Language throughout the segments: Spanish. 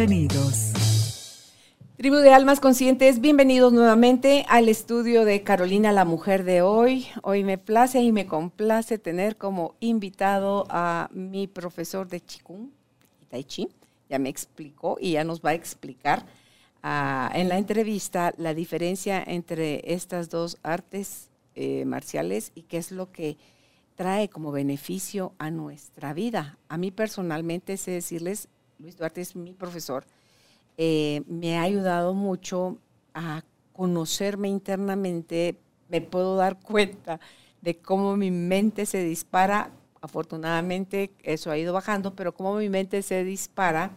Bienvenidos. Tribu de Almas Conscientes, bienvenidos nuevamente al estudio de Carolina, la mujer de hoy. Hoy me place y me complace tener como invitado a mi profesor de Qigong y Tai Chi. Ya me explicó y ya nos va a explicar en la entrevista la diferencia entre estas dos artes eh, marciales y qué es lo que trae como beneficio a nuestra vida. A mí personalmente sé decirles, Luis Duarte es mi profesor, eh, me ha ayudado mucho a conocerme internamente, me puedo dar cuenta de cómo mi mente se dispara, afortunadamente eso ha ido bajando, pero cómo mi mente se dispara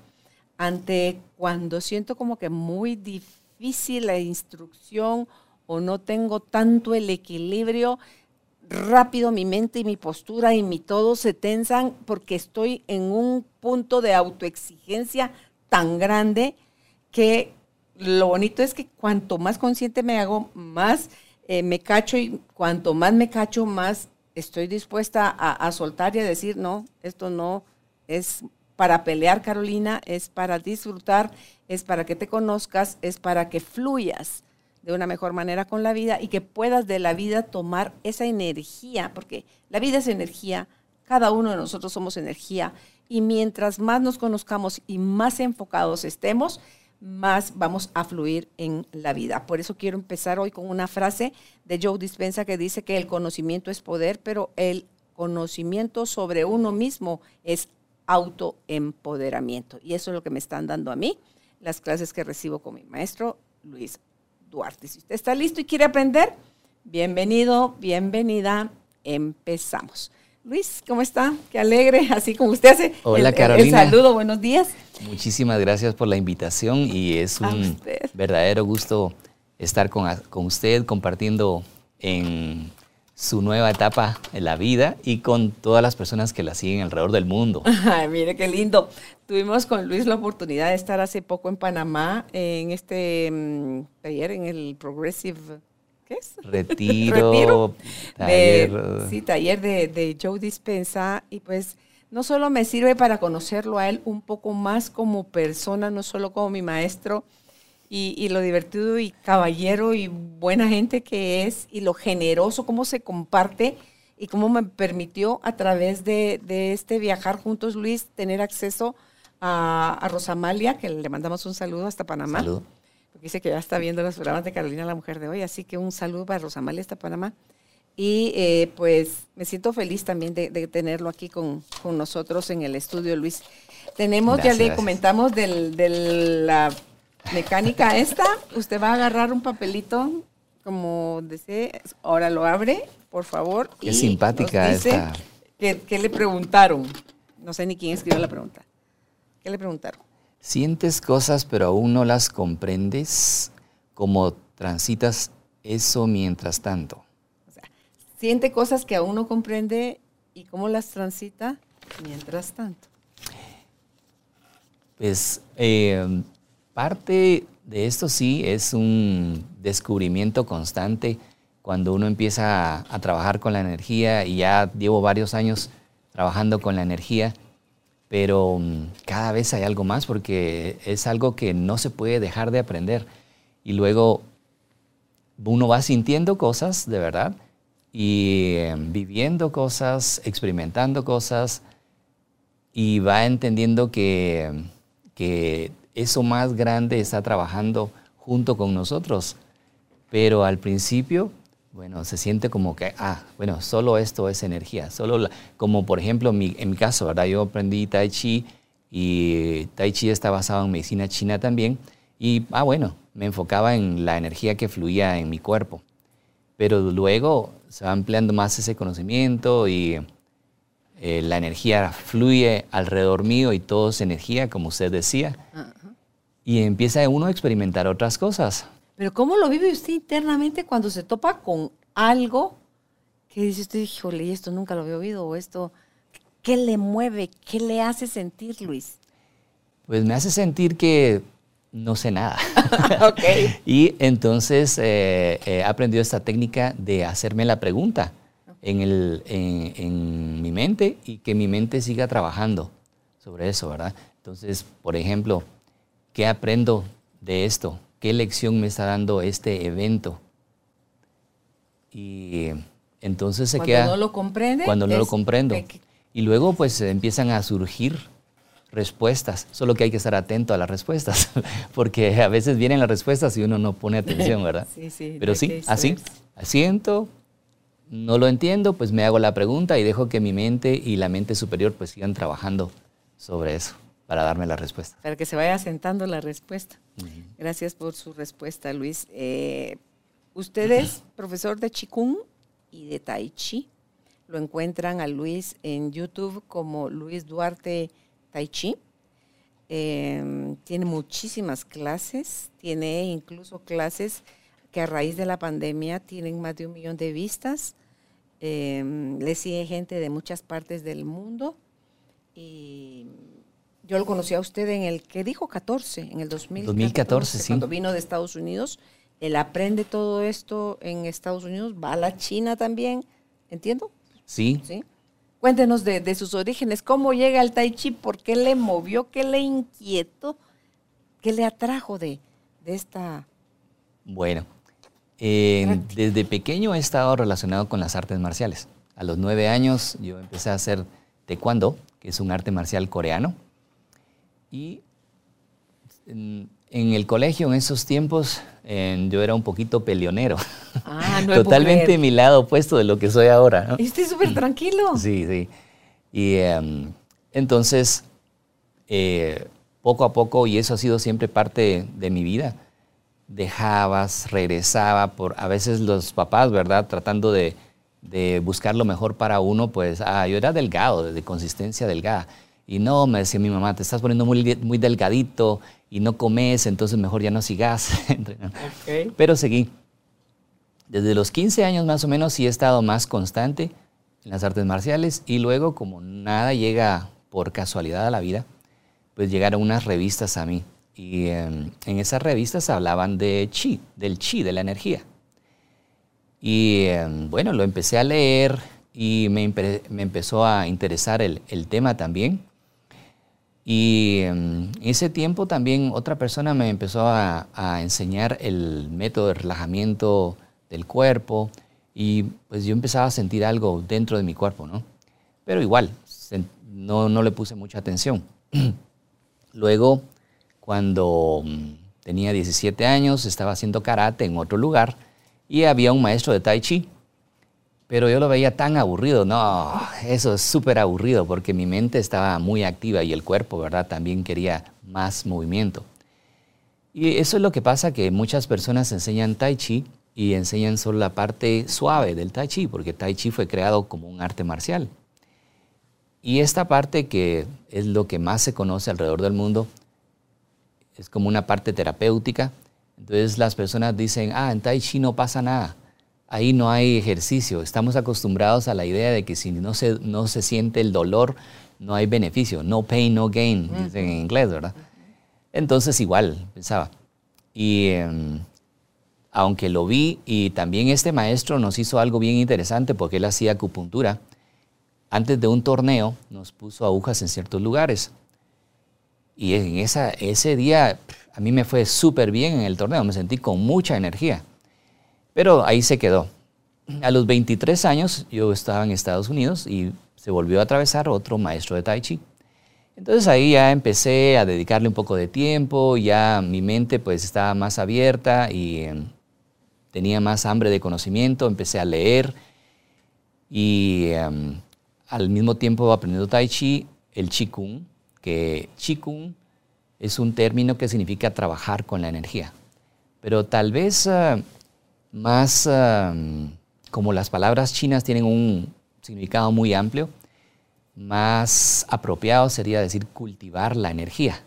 ante cuando siento como que muy difícil la instrucción o no tengo tanto el equilibrio, rápido mi mente y mi postura y mi todo se tensan porque estoy en un punto de autoexigencia tan grande que lo bonito es que cuanto más consciente me hago, más eh, me cacho y cuanto más me cacho, más estoy dispuesta a, a soltar y a decir, no, esto no es para pelear, Carolina, es para disfrutar, es para que te conozcas, es para que fluyas de una mejor manera con la vida y que puedas de la vida tomar esa energía, porque la vida es energía, cada uno de nosotros somos energía, y mientras más nos conozcamos y más enfocados estemos, más vamos a fluir en la vida. Por eso quiero empezar hoy con una frase de Joe Dispensa que dice que el conocimiento es poder, pero el conocimiento sobre uno mismo es autoempoderamiento. Y eso es lo que me están dando a mí las clases que recibo con mi maestro Luis Duarte. Si usted está listo y quiere aprender, bienvenido, bienvenida, empezamos. Luis, ¿cómo está? Qué alegre, así como usted hace. Hola, Carolina. El saludo, buenos días. Muchísimas gracias por la invitación y es un verdadero gusto estar con, con usted compartiendo en su nueva etapa en la vida y con todas las personas que la siguen alrededor del mundo. Ay, mire qué lindo. Tuvimos con Luis la oportunidad de estar hace poco en Panamá en este mm, taller, en el Progressive, ¿qué es? Retiro. taller. sí, taller de, de Joe Dispensa y pues no solo me sirve para conocerlo a él un poco más como persona, no solo como mi maestro, y, lo divertido y caballero y buena gente que es y lo generoso, cómo se comparte y cómo me permitió a través de, este viajar juntos, Luis, tener acceso a, a, Rosamalia, que le mandamos un saludo hasta Panamá. Saludo. Porque dice que ya está viendo los programas de Carolina, la mujer de hoy, así que un saludo para Rosamalia hasta Panamá. Y eh, pues me siento feliz también de, tenerlo aquí con, nosotros en el estudio, Luis. Tenemos, ya le comentamos del, de la mecánica esta, usted va a agarrar un papelito como desee, ahora lo abre, por favor. Qué simpática esta. ¿Qué le preguntaron? No sé ni quién escribió la pregunta. ¿Qué le preguntaron? Sientes cosas pero aún no las comprendes, como transitas eso mientras tanto. O sea, siente cosas que aún no comprende y cómo las transita mientras tanto. Pues eh, Parte de esto sí es un descubrimiento constante cuando uno empieza a, trabajar con la energía y ya llevo varios años trabajando con la energía, pero mm, cada vez hay algo más porque es algo que no se puede dejar de aprender. Y luego uno va sintiendo cosas de verdad y em, viviendo cosas, experimentando cosas y va entendiendo que, que eso más grande está trabajando junto con nosotros. Pero al principio, bueno, se siente como que, ah, bueno, solo esto es energía. Solo como por ejemplo en mi, caso, ¿verdad? Yo aprendí Tai Chi y Tai Chi está basado en medicina china también. Y, ah, bueno, me enfocaba en la energía que fluía en mi cuerpo. Pero luego se va ampliando más ese conocimiento y eh, la energía fluye alrededor mío y todo es energía, como usted decía. Y empieza uno a experimentar otras cosas. Pero ¿cómo lo vive usted internamente cuando se topa con algo que dice usted, híjole, esto nunca lo había oído o esto, ¿qué le mueve? ¿Qué le hace sentir, Luis? Pues me hace sentir que no sé nada. Y entonces eh, he aprendido esta técnica de hacerme la pregunta en, el, en, mi mente y que mi mente siga trabajando sobre eso, ¿verdad? Entonces, por ejemplo, ¿qué aprendo de esto? ¿Qué lección me está dando este evento? Y entonces se queda... Cuando no lo comprende. Cuando no lo comprendo. Y luego pues empiezan a surgir respuestas, solo que hay que estar atento a las respuestas, porque a veces vienen las respuestas y uno no pone atención, ¿verdad? Sí, sí. Pero sí, así, asiento, no lo entiendo, pues me hago la pregunta y dejo que mi mente y la mente superior pues sigan trabajando sobre eso para darme la respuesta. Para que se vaya asentando la respuesta. Gracias por su respuesta, Luis. Eh, usted es profesor de Qigong y de Tai Chi. Lo encuentran a Luis en YouTube como Luis Duarte Tai Chi. Em, tiene muchísimas clases, tiene incluso clases que a raíz de la pandemia tienen más de un millón de vistas. Em, le sigue gente de muchas partes del mundo. Y yo lo conocí a usted en el que dijo 14, en el 2014, 2014 sí. cuando vino de Estados Unidos. Él aprende todo esto en Estados Unidos, va a la China también, ¿entiendo? Sí. ¿Sí? Cuéntenos de, sus orígenes, cómo llega al Tai Chi, por qué le movió, qué le inquietó, qué le atrajo de, esta... Bueno, desde pequeño he estado relacionado con las artes marciales. A los nueve años yo empecé a hacer taekwondo, que es un arte marcial coreano. Y en, el colegio, en esos tiempos, yo era un poquito peleonero. Ah, no Totalmente mi lado opuesto de lo que soy ahora. ¿no? Estoy súper tranquilo. Sí, sí. Y em, entonces, eh, poco a poco, y eso ha sido siempre parte de, mi vida, dejabas, regresaba, por a veces los papás, ¿verdad? Tratando de, de buscar lo mejor para uno, pues, ah, yo era delgado, de consistencia delgada. Y no, me decía mi mamá, te estás poniendo muy, muy delgadito y no comes, entonces mejor ya no sigas. Pero seguí. Desde los 15 años más o menos sí he estado más constante en las artes marciales y luego como nada llega por casualidad a la vida, pues llegaron unas revistas a mí. Y em, en esas revistas hablaban de chi, del chi, de la energía. Y em, bueno, lo empecé a leer y me, empezó a interesar el, el tema también. Y en ese tiempo también otra persona me empezó a, enseñar el método de relajamiento del cuerpo y pues yo empezaba a sentir algo dentro de mi cuerpo, ¿no? Pero igual, no, no le puse mucha atención. Luego, cuando mm, tenía 17 años, estaba haciendo karate en otro lugar y había un maestro de tai chi pero yo lo veía tan aburrido, no, eso es súper aburrido porque mi mente estaba muy activa y el cuerpo, ¿verdad? También quería más movimiento. Y eso es lo que pasa, que muchas personas enseñan tai chi y enseñan solo la parte suave del tai chi, porque tai chi fue creado como un arte marcial. Y esta parte que es lo que más se conoce alrededor del mundo, es como una parte terapéutica. Entonces las personas dicen, ah, en tai chi no pasa nada ahí no hay ejercicio. Estamos acostumbrados a la idea de que si no se, no se siente el dolor, no hay beneficio. No pain, no gain, dicen en inglés, ¿verdad? Entonces igual, pensaba. Y em, aunque lo vi, y también este maestro nos hizo algo bien interesante porque él hacía acupuntura. Antes de un torneo nos puso agujas en ciertos lugares. Y en esa, ese día a mí me fue súper bien en el torneo, me sentí con mucha energía. Pero ahí se quedó. A los 23 años yo estaba en Estados Unidos y se volvió a atravesar otro maestro de Tai Chi. Entonces ahí ya empecé a dedicarle un poco de tiempo, ya mi mente pues estaba más abierta y em, tenía más hambre de conocimiento, empecé a leer y em, al mismo tiempo aprendiendo Tai Chi, el Kung, que Kung es un término que significa trabajar con la energía. Pero tal vez ah, más como las palabras chinas tienen un significado muy amplio, más apropiado sería decir cultivar la energía.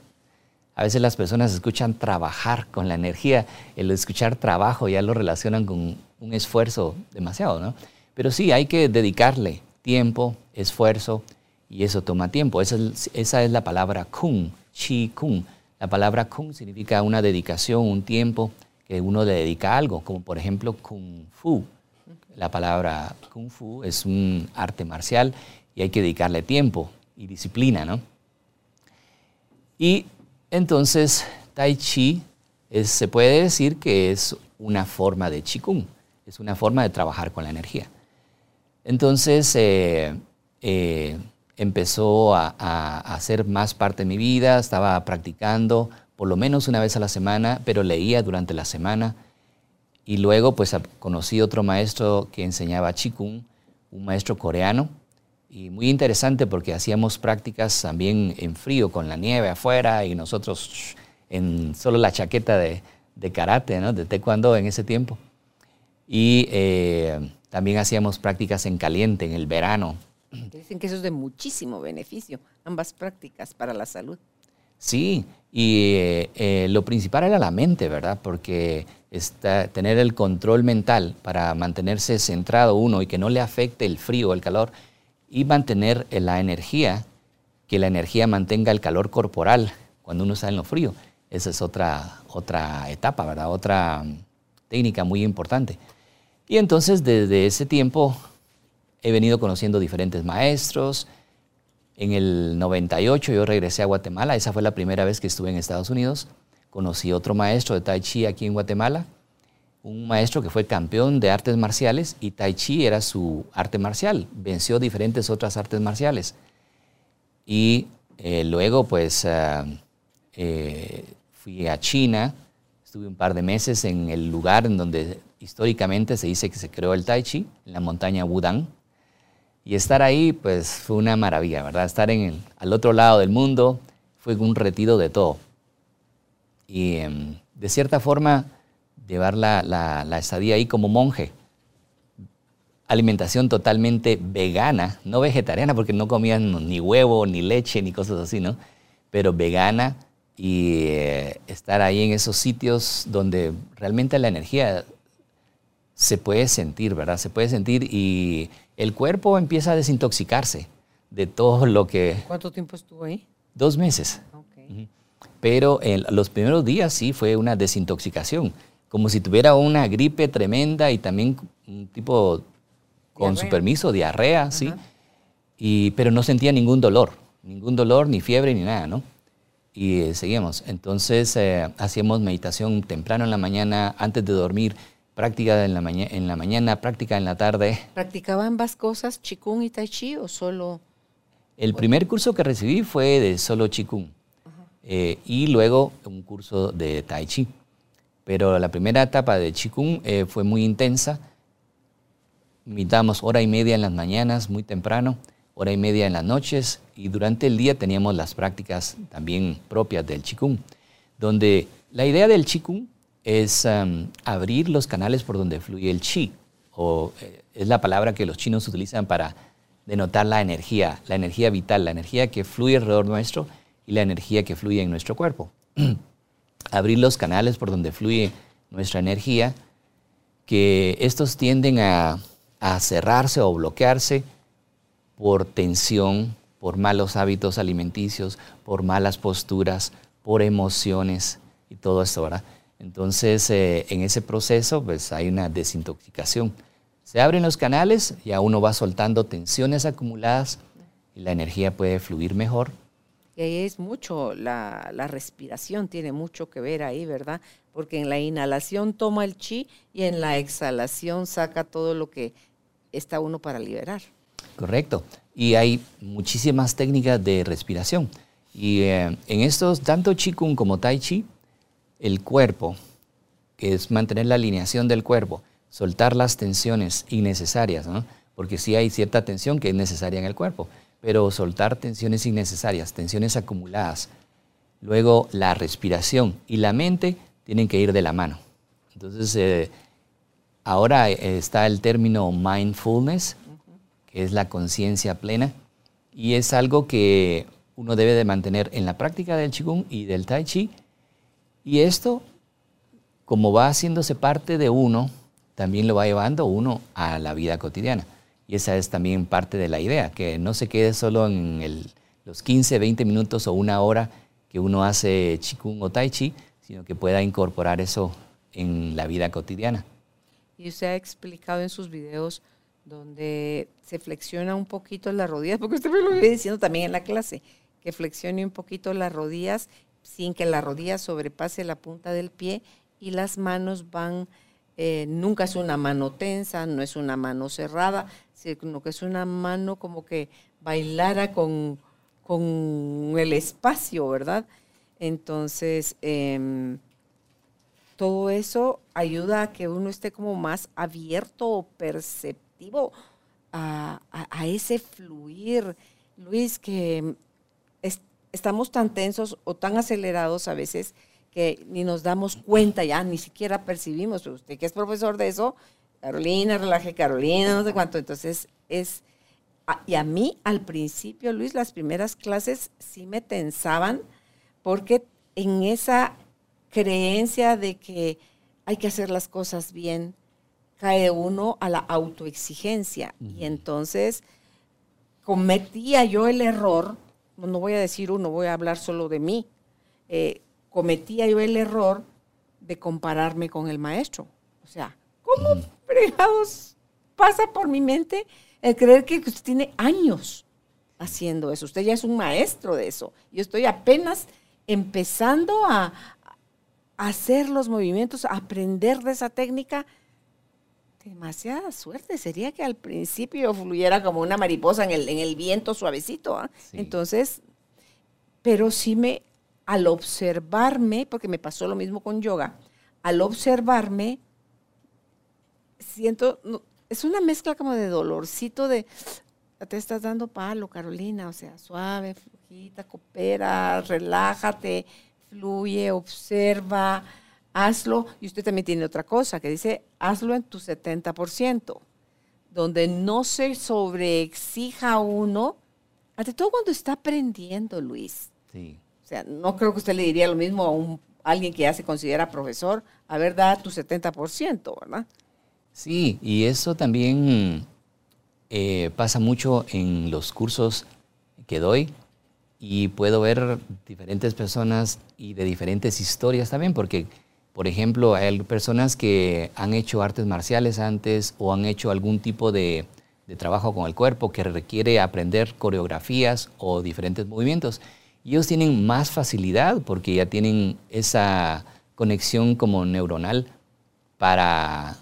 A veces las personas escuchan trabajar con la energía, el escuchar trabajo ya lo relacionan con un esfuerzo demasiado, ¿no? Pero sí, hay que dedicarle tiempo, esfuerzo, y eso toma tiempo. Esa es, la palabra kung, chi kung. La palabra kung significa una dedicación, un tiempo que uno le dedica a algo, como por ejemplo kung fu. La palabra kung fu es un arte marcial y hay que dedicarle tiempo y disciplina, ¿no? Y entonces Tai Chi se puede decir que es una forma de Qigong, es una forma de trabajar con la energía. Entonces eh, eh, empezó a, a, hacer más parte de mi vida, estaba practicando por lo menos una vez a la semana, pero leía durante la semana. Y luego pues conocí otro maestro que enseñaba Qigong, un maestro coreano, y muy interesante porque hacíamos prácticas también en frío, con la nieve afuera y nosotros en solo la chaqueta de, de karate, ¿no? de taekwondo en ese tiempo. Y eh, también hacíamos prácticas en caliente, en el verano. Dicen que eso es de muchísimo beneficio, ambas prácticas para la salud. Sí, y eh, eh, lo principal era la mente, ¿verdad? Porque está, tener el control mental para mantenerse centrado uno y que no le afecte el frío el calor y mantener la energía, que la energía mantenga el calor corporal cuando uno está en lo frío. Esa es otra, otra etapa, ¿verdad? Otra mm, técnica muy importante. Y entonces desde ese tiempo he venido conociendo diferentes maestros. En el 98 yo regresé a Guatemala, esa fue la primera vez que estuve en Estados Unidos. Conocí otro maestro de Tai Chi aquí en Guatemala un maestro que fue campeón de artes marciales y Tai Chi era su arte marcial. Venció diferentes otras artes marciales. Y eh, luego, pues, ah, eh, fui a China, estuve un par de meses en el lugar en donde históricamente se dice que se creó el Tai Chi, en la montaña Wudang. Y estar ahí, pues, fue una maravilla, ¿verdad? Estar en al otro lado del mundo fue un retiro de todo. Y em, de cierta forma, llevar la, la, estadía ahí como monje. Alimentación totalmente vegana, no vegetariana porque no comían ni huevo, ni leche, ni cosas así, ¿no? Pero vegana y eh, estar ahí en esos sitios donde realmente la energía se puede sentir, ¿verdad? Se puede sentir y el cuerpo empieza a desintoxicarse de todo lo que... ¿Cuánto tiempo estuvo ahí? Dos meses. Pero en los primeros días sí fue una desintoxicación como si tuviera una gripe tremenda y también un tipo, con su permiso, diarrea, ¿sí? Y, pero no sentía ningún dolor, ningún dolor, ni fiebre, ni nada, ¿no? Y eh, seguimos. Entonces eh, hacíamos meditación temprano en la mañana, antes de dormir, práctica en la, en la mañana, práctica en la tarde. ¿Practicaba ambas cosas, Qigong y Tai Chi, o solo...? El primer curso que recibí fue de solo Qigong. Eh, y luego un curso de Tai Chi. Pero la primera etapa de Qigong eh, fue muy intensa. Mitamos hora y media en las mañanas, muy temprano, hora y media en las noches y durante el día teníamos las prácticas también propias del Qigong, donde la idea del Qigong es um, abrir los canales por donde fluye el Qi, o eh, es la palabra que los chinos utilizan para denotar la energía, la energía vital, la energía que fluye alrededor nuestro y la energía que fluye en nuestro cuerpo. abrir los canales por donde fluye nuestra energía, que estos tienden a, cerrarse o bloquearse por tensión, por malos hábitos alimenticios, por malas posturas, por emociones y todo esto, ¿verdad? Entonces, eh, en ese proceso, pues hay una desintoxicación. Se abren los canales, y a uno va soltando tensiones acumuladas y la energía puede fluir mejor y ahí es mucho, la, respiración tiene mucho que ver ahí, ¿verdad? Porque en la inhalación toma el chi y en la exhalación saca todo lo que está uno para liberar. Correcto. Y hay muchísimas técnicas de respiración. Y eh, en estos, tanto Qigong como Tai Chi, el cuerpo, que es mantener la alineación del cuerpo, soltar las tensiones innecesarias, porque sí hay cierta tensión que es necesaria en el cuerpo pero soltar tensiones innecesarias, tensiones acumuladas. Luego la respiración y la mente tienen que ir de la mano. Entonces, eh, ahora está el término mindfulness, que es la conciencia plena, Y es algo que uno debe de mantener en la práctica del Qigong y del Tai Chi. Y esto, como va haciéndose parte de uno, también lo va llevando uno a la vida cotidiana. Y esa es también parte de la idea, que no se quede solo en los 15, 20 minutos o una hora que uno hace Qigong o Tai Chi, sino que pueda incorporar eso en la vida cotidiana. Y usted ha explicado en sus videos donde se flexiona un poquito las rodillas, porque usted me lo viene diciendo también en la clase, que flexione un poquito las rodillas sin que la rodilla sobrepase la punta del pie y las manos van, eh, nunca es una mano tensa, no es una mano cerrada, sino que es una mano como que bailara con, con el espacio, ¿verdad? Entonces, em, todo eso ayuda a que uno esté como más abierto o perceptivo a, ese fluir. Luis, que estamos tan tensos o tan acelerados a veces que ni nos damos cuenta ya, ni siquiera percibimos. usted que es profesor de eso, Carolina, relaje Carolina, no sé cuánto. Entonces es, y a mí al principio, Luis, las primeras clases sí me tensaban porque en esa creencia de que hay que hacer las cosas bien, cae uno a la autoexigencia. Y entonces cometía yo el error, no voy a decir uno, voy a hablar solo de mí, eh, cometía yo el error de compararme con el maestro. O sea, ¿cómo fregados pasa por mi mente el creer que usted tiene años haciendo eso? Usted ya es un maestro de eso. Yo estoy apenas empezando a, hacer los movimientos, aprender de esa técnica, demasiada suerte. Sería que al principio fluyera como una mariposa en el, en el viento suavecito. ¿ah? Entonces, pero sí me, al observarme, porque me pasó lo mismo con yoga, al observarme, siento, es una mezcla como de dolorcito de, te estás dando palo, Carolina, o sea, suave, flujita, coopera, relájate, fluye, observa, hazlo. Y usted también tiene otra cosa que dice, hazlo en tu 70%, donde no se sobreexija uno, ante todo cuando está aprendiendo, Luis. Sí. O sea, no creo que usted le diría lo mismo a, un, alguien que ya se considera profesor, a ver, da tu 70%, ¿verdad? Sí, y eso también eh, pasa mucho en los cursos que doy y puedo ver diferentes personas y de diferentes historias también, porque, por ejemplo, hay personas que han hecho artes marciales antes o han hecho algún tipo de, trabajo con el cuerpo que requiere aprender coreografías o diferentes movimientos. Y ellos tienen más facilidad porque ya tienen esa conexión como neuronal para,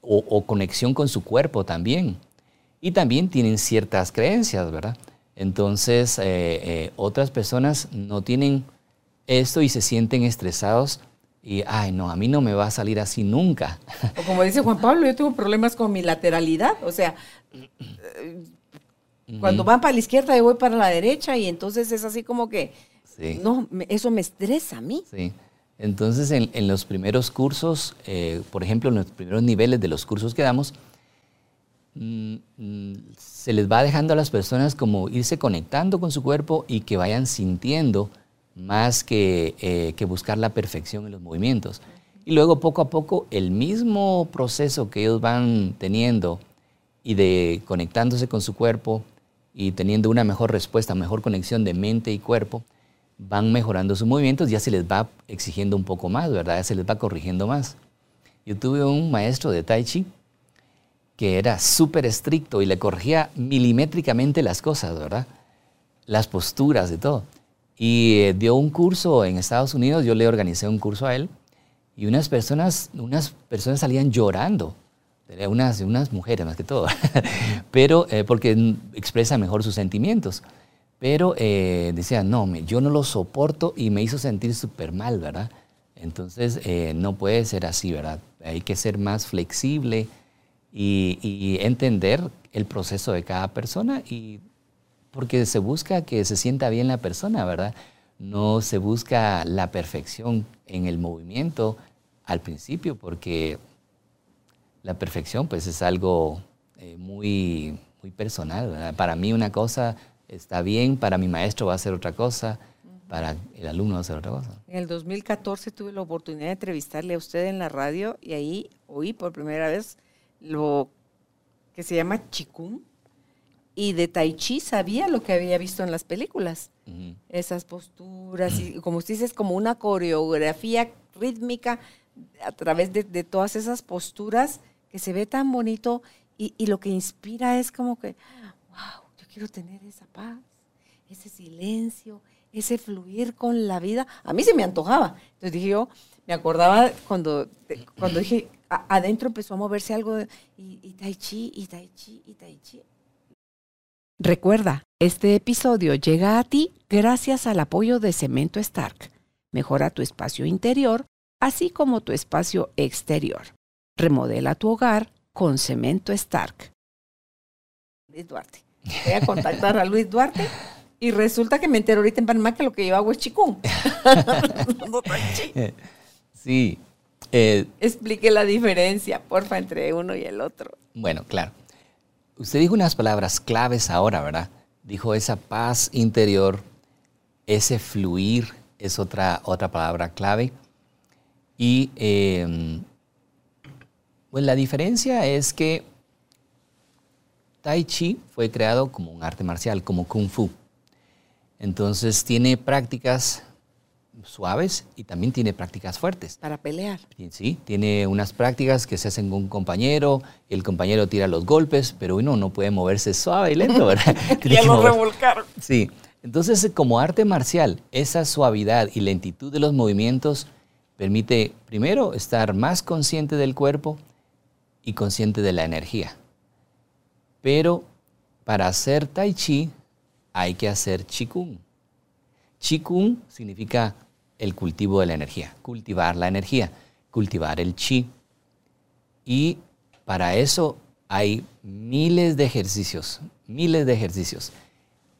o, o conexión con su cuerpo también. Y también tienen ciertas creencias, ¿verdad? Entonces, eh, eh, otras personas no tienen esto y se sienten estresados y, ay, no, a mí no me va a salir así nunca. O como dice Juan Pablo, yo tengo problemas con mi lateralidad, o sea, cuando van para la izquierda yo voy para la derecha y entonces es así como que, no, eso me estresa a mí. Sí. Entonces, en, los primeros cursos, eh, por ejemplo, en los primeros niveles de los cursos que damos, Mm, mm, se les va dejando a las personas como irse conectando con su cuerpo y que vayan sintiendo más que, eh, que buscar la perfección en los movimientos. Y luego poco a poco el mismo proceso que ellos van teniendo y de conectándose con su cuerpo y teniendo una mejor respuesta, mejor conexión de mente y cuerpo, van mejorando sus movimientos, ya se les va exigiendo un poco más, ¿verdad? Ya se les va corrigiendo más. Yo tuve un maestro de Tai Chi que era súper estricto y le corregía milimétricamente las cosas, ¿verdad? Las posturas de todo. Y eh, dio un curso en Estados Unidos, yo le organicé un curso a él, y unas personas, unas personas salían llorando, unas, unas mujeres más que todo, pero eh, porque expresa mejor sus sentimientos. Pero eh, decían, no, yo no lo soporto y me hizo sentir súper mal, ¿verdad? Entonces, eh, no puede ser así, ¿verdad? Hay que ser más flexible, y, entender el proceso de cada persona y porque se busca que se sienta bien la persona, ¿verdad? No se busca la perfección en el movimiento al principio porque la perfección pues es algo eh, muy, muy personal. ¿verdad? Para mí una cosa está bien, para mi maestro va a ser otra cosa, para el alumno va a ser otra cosa. En el 2014 tuve la oportunidad de entrevistarle a usted en la radio y ahí oí por primera vez lo que se llama chikung y de tai chi sabía lo que había visto en las películas. Esas posturas y como usted dice es como una coreografía rítmica a través de, todas esas posturas que se ve tan bonito y, y lo que inspira es como que, wow, yo quiero tener esa paz, ese silencio, ese fluir con la vida. A mí se me antojaba. Entonces dije yo, me acordaba cuando, cuando dije, adentro empezó a moverse algo y, y tai chi, y tai chi, y tai chi. Recuerda, este episodio llega a ti gracias al apoyo de Cemento Stark. Mejora tu espacio interior, así como tu espacio exterior. Remodela tu hogar con Cemento Stark. Luis Duarte. Voy a contactar a Luis Duarte y resulta que me entero ahorita en Panamá que lo que yo hago es chikung. sí. Eh, Explique la diferencia, porfa, entre uno y el otro. Bueno, claro. Usted dijo unas palabras claves ahora, ¿verdad? Dijo esa paz interior, ese fluir es otra, otra palabra clave. Y eh, pues la diferencia es que Tai Chi fue creado como un arte marcial, como Kung Fu. Entonces tiene prácticas suaves y también tiene prácticas fuertes. Para pelear. Sí, tiene unas prácticas que se hacen con un compañero, el compañero tira los golpes, pero uno no puede moverse suave y lento, ¿verdad? ya lo revolcaron. Sí, entonces como arte marcial, esa suavidad y lentitud de los movimientos permite primero estar más consciente del cuerpo y consciente de la energía. Pero para hacer tai chi hay que hacer Qigong. Qigong significa el cultivo de la energía, cultivar la energía, cultivar el chi. Y para eso hay miles de ejercicios, miles de ejercicios.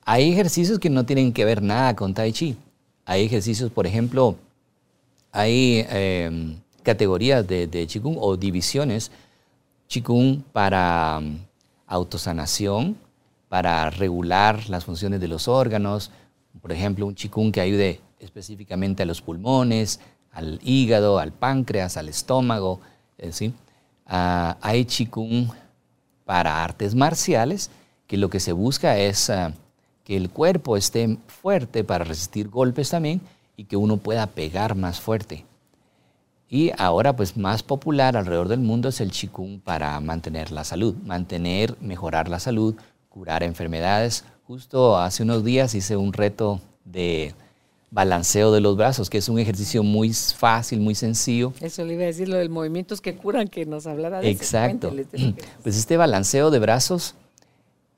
Hay ejercicios que no tienen que ver nada con Tai Chi. Hay ejercicios, por ejemplo, hay em, categorías de, de Qigong o divisiones. Qigong para um, autosanación, para regular las funciones de los órganos, por ejemplo, un chikung que ayude específicamente a los pulmones, al hígado, al páncreas, al estómago, eh, ¿sí? Ah, hay chikung para artes marciales, que lo que se busca es ah, que el cuerpo esté fuerte para resistir golpes también y que uno pueda pegar más fuerte. Y ahora, pues más popular alrededor del mundo es el chikung para mantener la salud, mantener, mejorar la salud, curar enfermedades. Justo hace unos días hice un reto de balanceo de los brazos, que es un ejercicio muy fácil, muy sencillo. Eso le iba a decir, lo del movimientos que curan, que nos hablara de Exacto. Pues este balanceo de brazos,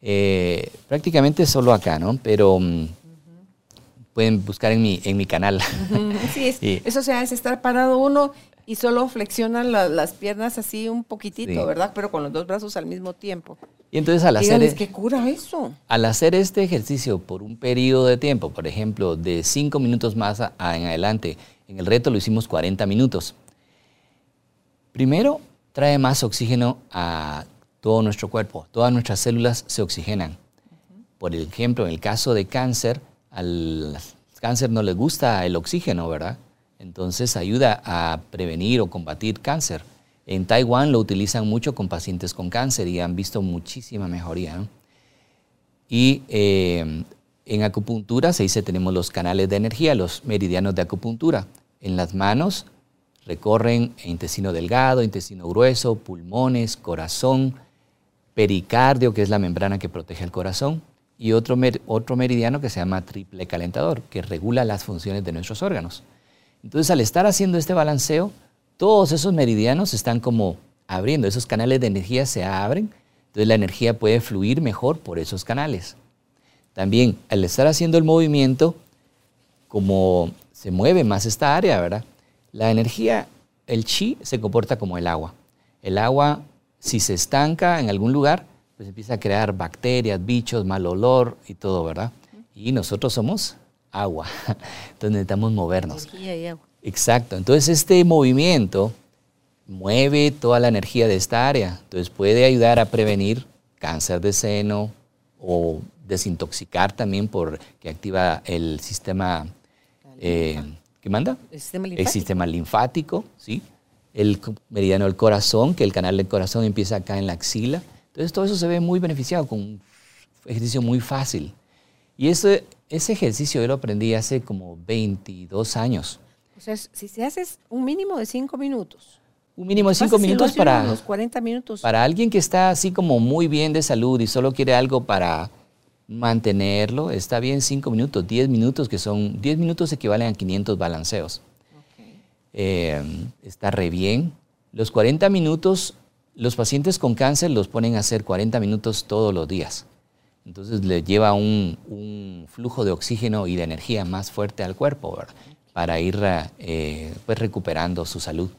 eh, prácticamente solo acá, ¿no? Pero mm, pueden buscar en mi, en mi canal. Sí, es, eso sea, es estar parado uno y solo flexionan las piernas así un poquitito, ¿verdad? Pero con los dos brazos al mismo tiempo. Y entonces al hacer, e- ¿qué cura eso? al hacer este ejercicio por un periodo de tiempo, por ejemplo, de cinco minutos más en adelante, en el reto lo hicimos 40 minutos. Primero, trae más oxígeno a todo nuestro cuerpo, todas nuestras células se oxigenan. Por ejemplo, en el caso de cáncer, al cáncer no le gusta el oxígeno, ¿verdad? Entonces ayuda a prevenir o combatir cáncer. En Taiwán lo utilizan mucho con pacientes con cáncer y han visto muchísima mejoría. Y eh, en acupuntura se dice tenemos los canales de energía, los meridianos de acupuntura. En las manos recorren intestino delgado, intestino grueso, pulmones, corazón, pericardio, que es la membrana que protege el corazón, y otro, otro meridiano que se llama triple calentador, que regula las funciones de nuestros órganos. Entonces, al estar haciendo este balanceo, todos esos meridianos están como abriendo, esos canales de energía se abren, entonces la energía puede fluir mejor por esos canales. También, al estar haciendo el movimiento, como se mueve más esta área, ¿verdad? La energía, el chi, se comporta como el agua. El agua, si se estanca en algún lugar, pues empieza a crear bacterias, bichos, mal olor y todo, ¿verdad? Y nosotros somos agua. Entonces necesitamos movernos. Energía y agua. Exacto. Entonces este movimiento mueve toda la energía de esta área. Entonces puede ayudar a prevenir cáncer de seno o desintoxicar también porque activa el sistema eh, ¿qué manda? El sistema El linfático. sistema linfático, ¿sí? El meridiano del corazón, que el canal del corazón empieza acá en la axila. Entonces todo eso se ve muy beneficiado con un ejercicio muy fácil. Y ese, ese ejercicio yo lo aprendí hace como 22 años. O sea, si se hace un mínimo de cinco minutos. Un mínimo de Pasa 5 si lo minutos para, unos 40 minutos. para alguien que está así como muy bien de salud y solo quiere algo para mantenerlo, está bien 5 minutos, 10 minutos, que son 10 minutos equivalen a 500 balanceos. Eh, está re bien. Los 40 minutos, los pacientes con cáncer los ponen a hacer 40 minutos todos los días. Entonces le lleva un, un flujo de oxígeno y de energía más fuerte al cuerpo ¿verdad? para ir eh, pues recuperando su salud.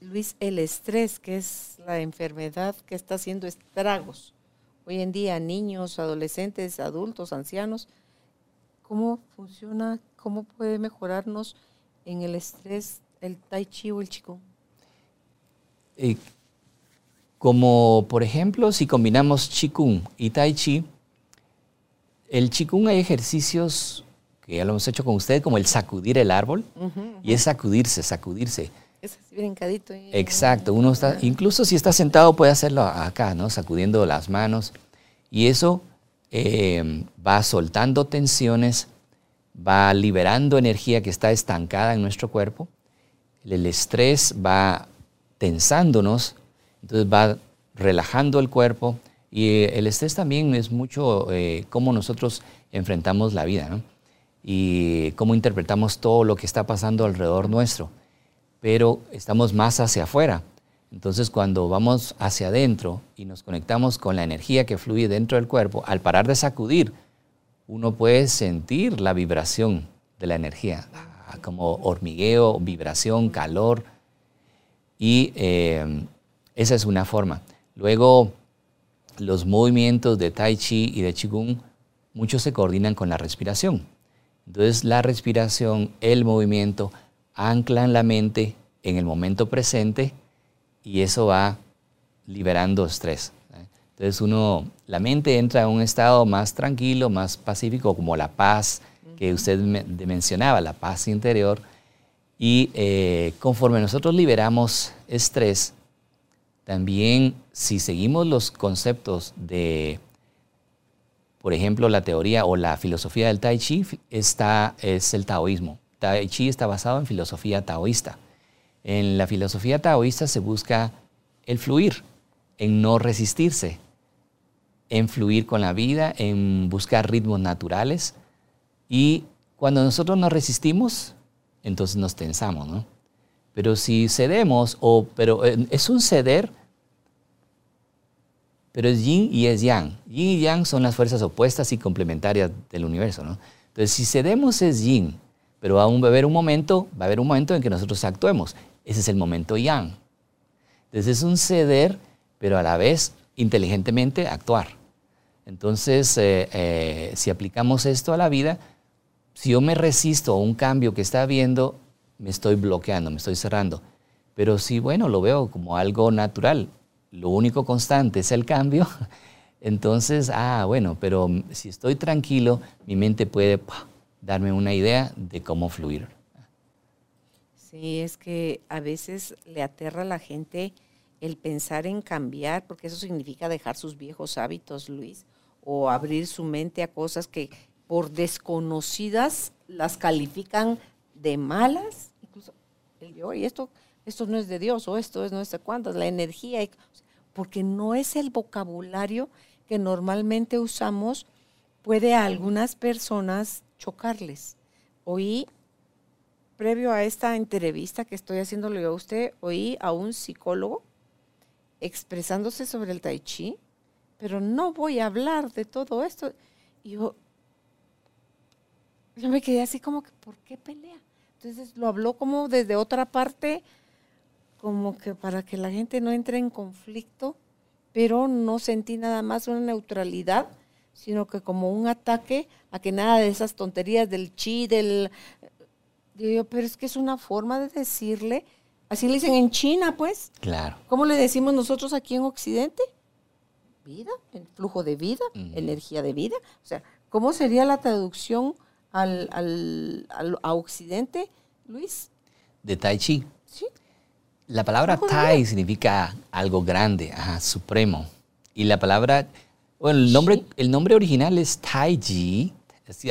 Luis, el estrés, que es la enfermedad que está haciendo estragos hoy en día, niños, adolescentes, adultos, ancianos, ¿cómo funciona? ¿Cómo puede mejorarnos en el estrés el tai chi o el qigong? Eh, como por ejemplo, si combinamos Qigong y Tai Chi, el Qigong hay ejercicios que ya lo hemos hecho con usted, como el sacudir el árbol, y es sacudirse, sacudirse. Es así brincadito. Exacto, uno está, incluso si está sentado puede hacerlo acá, ¿no? Sacudiendo las manos. Y eso eh, va soltando tensiones, va liberando energía que está estancada en nuestro cuerpo. El estrés va tensándonos, entonces va relajando el cuerpo. Y eh, el estrés también es mucho eh, cómo nosotros enfrentamos la vida, ¿no? Y cómo interpretamos todo lo que está pasando alrededor nuestro pero estamos más hacia afuera. Entonces cuando vamos hacia adentro y nos conectamos con la energía que fluye dentro del cuerpo, al parar de sacudir, uno puede sentir la vibración de la energía, ah, como hormigueo, vibración, calor. Y eh, esa es una forma. Luego, los movimientos de Tai Chi y de Qigong, muchos se coordinan con la respiración. Entonces, la respiración, el movimiento, anclan la mente en el momento presente y eso va liberando estrés. Entonces uno, la mente entra en un estado más tranquilo, más pacífico, como la paz que usted mencionaba, la paz interior. Y eh, conforme nosotros liberamos estrés, también si seguimos los conceptos de, por ejemplo, la teoría o la filosofía del Tai Chi, está, es el taoísmo. Tai Chi está basado en filosofía taoísta. En la filosofía taoísta se busca el fluir, en no resistirse, en fluir con la vida, en buscar ritmos naturales. Y cuando nosotros nos resistimos, entonces nos tensamos, ¿no? Pero si cedemos, o, pero eh, es un ceder, pero es yin y es yang. Yin y yang son las fuerzas opuestas y complementarias del universo, ¿no? Entonces, si cedemos es yin, pero va a haber un momento, va a haber un momento en que nosotros actuemos. Ese es el momento yang. Entonces es un ceder, pero a la vez inteligentemente actuar. Entonces, eh, eh, si aplicamos esto a la vida, si yo me resisto a un cambio que está habiendo, me estoy bloqueando, me estoy cerrando. Pero si, bueno, lo veo como algo natural, lo único constante es el cambio, entonces, ah, bueno, pero si estoy tranquilo, mi mente puede darme una idea de cómo fluir. Sí, es que a veces le aterra a la gente el pensar en cambiar, porque eso significa dejar sus viejos hábitos, Luis, o abrir su mente a cosas que por desconocidas las califican de malas, hoy, esto, esto no es de Dios, o esto es no sé cuántas, la energía, y- porque no es el vocabulario que normalmente usamos, puede a algunas personas chocarles. Oí previo a esta entrevista que estoy haciéndole a usted, oí a un psicólogo expresándose sobre el tai chi, pero no voy a hablar de todo esto. Y yo, yo me quedé así como que, ¿por qué pelea? Entonces lo habló como desde otra parte, como que para que la gente no entre en conflicto, pero no sentí nada más una neutralidad, sino que como un ataque a que nada de esas tonterías del chi, del... Digo yo, pero es que es una forma de decirle, así le dicen en China, pues. Claro. ¿Cómo le decimos nosotros aquí en Occidente? Vida, el flujo de vida, energía de vida. O sea, ¿Cómo sería la traducción al, al, al- a Occidente, Luis? De Tai Chi. Sí. La palabra Tai significa algo grande, ajá, supremo. Y la palabra, bueno, el nombre, el nombre original es Tai Chi,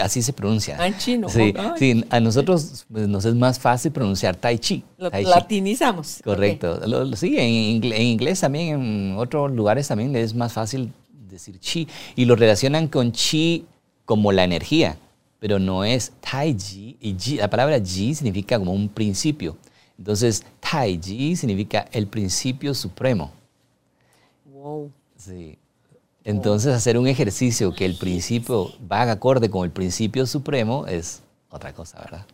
así, se pronuncia. Ah, en chino. Sí, sí, a nosotros pues, nos es más fácil pronunciar Tai Chi. Lo tai chi. latinizamos. Correcto. Lo- lo- sí, en en inglés también, en otros lugares también es más fácil decir chi. Y lo relacionan con chi como la energía, pero no es tai chi. Y ji- la palabra ji significa como un principio. Entonces, tai chi significa el principio supremo. Wow. Sí. Entonces, hacer un ejercicio que el principio va acorde con el principio supremo es otra cosa, ¿verdad?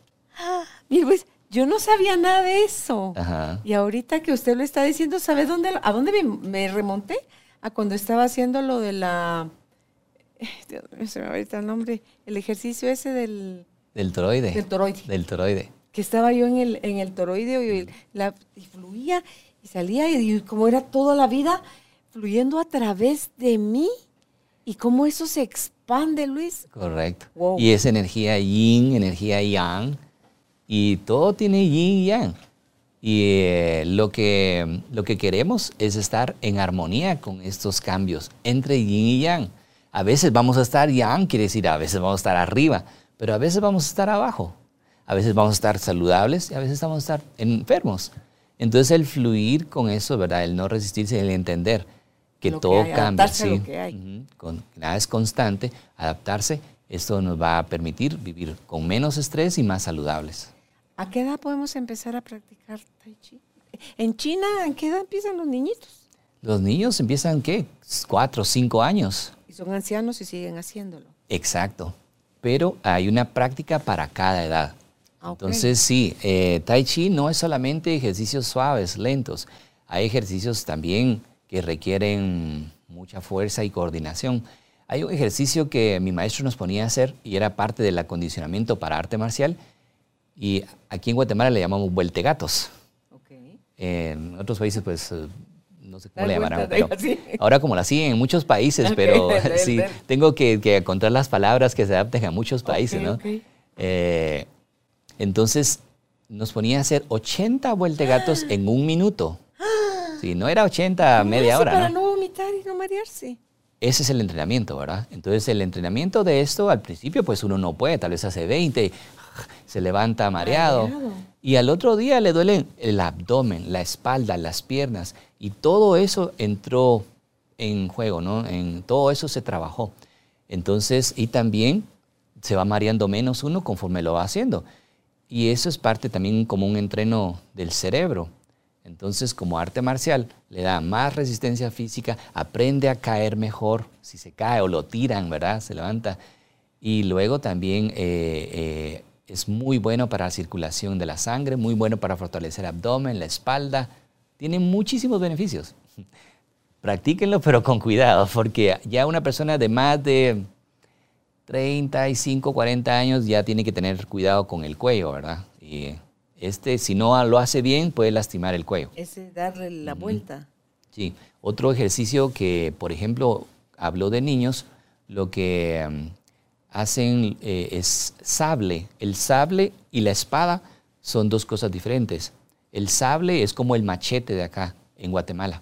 Mire, pues, yo no sabía nada de eso. Ajá. Y ahorita que usted lo está diciendo, ¿sabe dónde, a dónde me, me remonté? A cuando estaba haciendo lo de la... Dios mío, se me va ahorita el nombre. El ejercicio ese del, Del toroide. del toroide. Del toroide. que estaba yo en el, en el toroide y, la, y fluía y salía y, como era toda la vida fluyendo a través de mí y cómo eso se expande, Luis. Correcto. Wow. Y es energía yin, energía yang. Y todo tiene yin y yang. Y eh, lo, que, lo que queremos es estar en armonía con estos cambios entre yin y yang. A veces vamos a estar yang, quiere decir, a veces vamos a estar arriba, pero a veces vamos a estar abajo. A veces vamos a estar saludables y a veces vamos a estar enfermos. Entonces el fluir con eso, ¿verdad? El no resistirse, el entender que Lo que todo hay, cambia. adaptarse a sí. lo que hay. Con- nada es constante, adaptarse, esto nos va a permitir vivir con menos estrés y más saludables. ¿A qué edad podemos empezar a practicar Tai Chi? En China, ¿en qué edad empiezan los niñitos? Los niños empiezan, ¿qué? Cuatro, cinco años. Y son ancianos y siguen haciéndolo. Exacto. Pero hay una práctica para cada edad. Ah, ok. Entonces, sí, eh, Tai Chi no es solamente ejercicios suaves, lentos. Hay ejercicios también que requieren mucha fuerza y coordinación. Hay un ejercicio que mi maestro nos ponía a hacer y era parte del acondicionamiento para arte marcial. Y aquí en Guatemala le llamamos vueltegatos. Ok. En otros países, pues, eh, no sé cómo le llamarán. Pero así. ahora como la siguen en muchos países, pero del- sí, del- tengo que, que encontrar las palabras que se adapten a muchos países, ¿no? Eh, entonces, nos ponía a hacer 80 vueltegatos en un minuto. Sí, no era 80 ¿Cómo media hora, para ¿no? no vomitar y no marearse. Ese es el entrenamiento, ¿verdad? Entonces, el entrenamiento de esto, al principio, pues uno no puede, tal vez hace 20, se levanta mareado. Y al otro día le duele el abdomen, la espalda, las piernas. Y todo eso entró en juego, ¿no? En, todo eso se trabajó. Entonces, y también se va mareando menos uno conforme lo va haciendo. Y eso es parte también como un entreno del cerebro. Entonces, como arte marcial, le da más resistencia física, aprende a caer mejor, si se cae o lo tiran, ¿verdad? Se levanta. Y luego también eh, eh, es muy bueno para la circulación de la sangre, muy bueno para fortalecer el abdomen, la espalda. Tiene muchísimos beneficios. Practíquenlo, pero con cuidado, porque ya una persona de más de 35, 40 años ya tiene que tener cuidado con el cuello, ¿verdad? Y este, si no lo hace bien, puede lastimar el cuello. Ese darle la vuelta. Sí. Otro ejercicio que, por ejemplo, habló de niños, lo que mm, hacen eh, es sable. El sable y la espada son dos cosas diferentes. El sable es como el machete de acá, en Guatemala.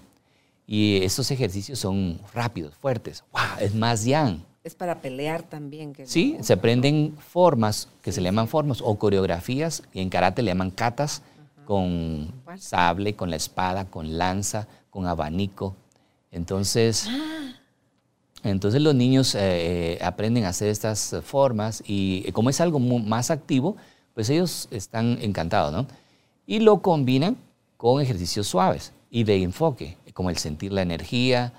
Y estos ejercicios son rápidos, fuertes. ¡Wow! Es más yang. Es para pelear también. Que Sí, no- se aprenden formas, que se le llaman formas, o coreografías, y en karate le llaman katas, con ¿Cuál? sable, con la espada, con lanza, con abanico. Entonces, entonces los niños eh, eh, aprenden a hacer estas formas y eh, como es algo más activo, pues ellos están encantados, ¿no? Y lo combinan con ejercicios suaves y de enfoque, como el sentir la energía.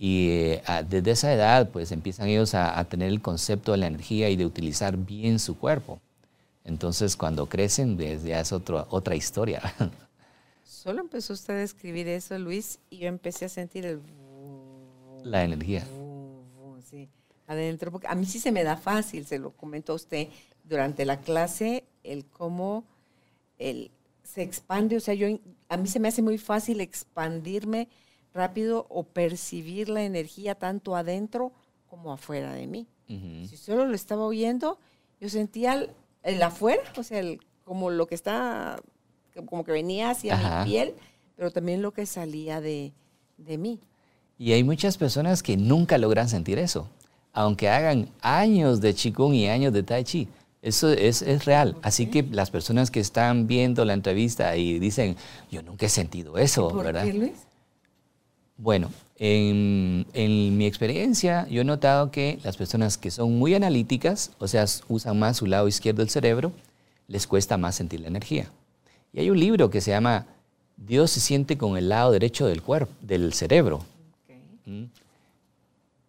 Y eh, desde esa edad, pues empiezan ellos a, a tener el concepto de la energía y de utilizar bien su cuerpo. Entonces, cuando crecen, pues, ya es otro, otra historia. Solo empezó usted a escribir eso, Luis, y yo empecé a sentir el... la energía. Sí, adentro, porque a mí sí se me da fácil, se lo comentó usted durante la clase, el cómo el, se expande, o sea, yo, a mí se me hace muy fácil expandirme rápido o percibir la energía tanto adentro como afuera de mí. Si solo lo estaba oyendo, yo sentía el, afuera, o sea, como lo que está, como que venía hacia mi piel, pero también lo que salía de, de mí. Y hay muchas personas que nunca logran sentir eso, aunque hagan años de Qigong y años de Tai Chi. Eso es, es real. Así que las personas que están viendo la entrevista y dicen, yo nunca he sentido eso, ¿Por ¿verdad? Qué, Luis? Bueno, en, en, mi experiencia yo he notado que las personas que son muy analíticas, o sea, usan más su lado izquierdo del cerebro, les cuesta más sentir la energía. Y hay un libro que se llama Dios se siente con el lado derecho del cuerpo, del cerebro. ¿Mm?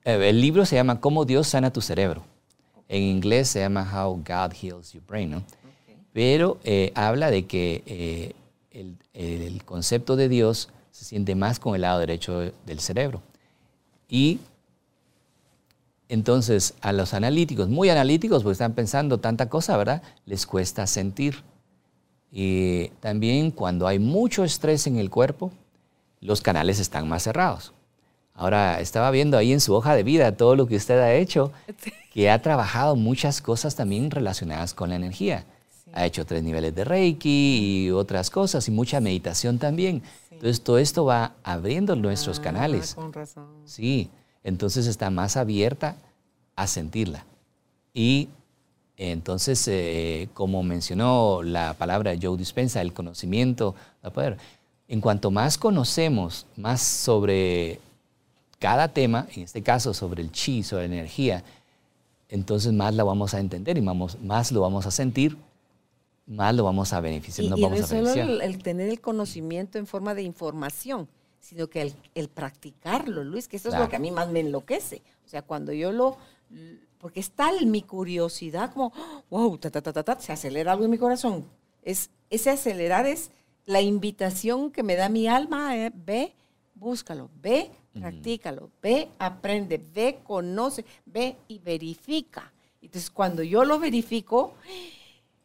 Eh, el libro se llama Cómo Dios sana tu cerebro. En inglés se llama How God Heals Your Brain, ¿no? Pero eh, habla de que eh, el, el, concepto de Dios se siente más con el lado derecho del cerebro. Y entonces a los analíticos, muy analíticos, porque están pensando tanta cosa, ¿verdad? Les cuesta sentir. Y también cuando hay mucho estrés en el cuerpo, los canales están más cerrados. Ahora, estaba viendo ahí en su hoja de vida todo lo que usted ha hecho, que ha trabajado muchas cosas también relacionadas con la energía. Sí. Ha hecho tres niveles de Reiki y otras cosas, y mucha meditación también. Sí. Entonces, todo esto va abriendo nuestros ah, canales. Con razón. Sí, entonces está más abierta a sentirla. Y entonces, eh, como mencionó la palabra Joe Dispensa, el conocimiento, la poder. En cuanto más conocemos más sobre cada tema, en este caso sobre el chi, sobre la energía, entonces más la vamos a entender y vamos, más lo vamos a sentir, más lo vamos a beneficiar. Y, nos y vamos no es a solo el, el, tener el conocimiento en forma de información, sino que el, el practicarlo, Luis, que eso Claro. es lo que a mí más me enloquece. O sea, cuando yo lo... Porque es tal mi curiosidad como, wow, ta, ta, ta, ta, ta, se acelera algo en mi corazón. Es, ese acelerar es la invitación que me da mi alma, eh, ve, búscalo, ve, practícalo, ve, aprende, ve, conoce, ve y verifica. Entonces, cuando yo lo verifico,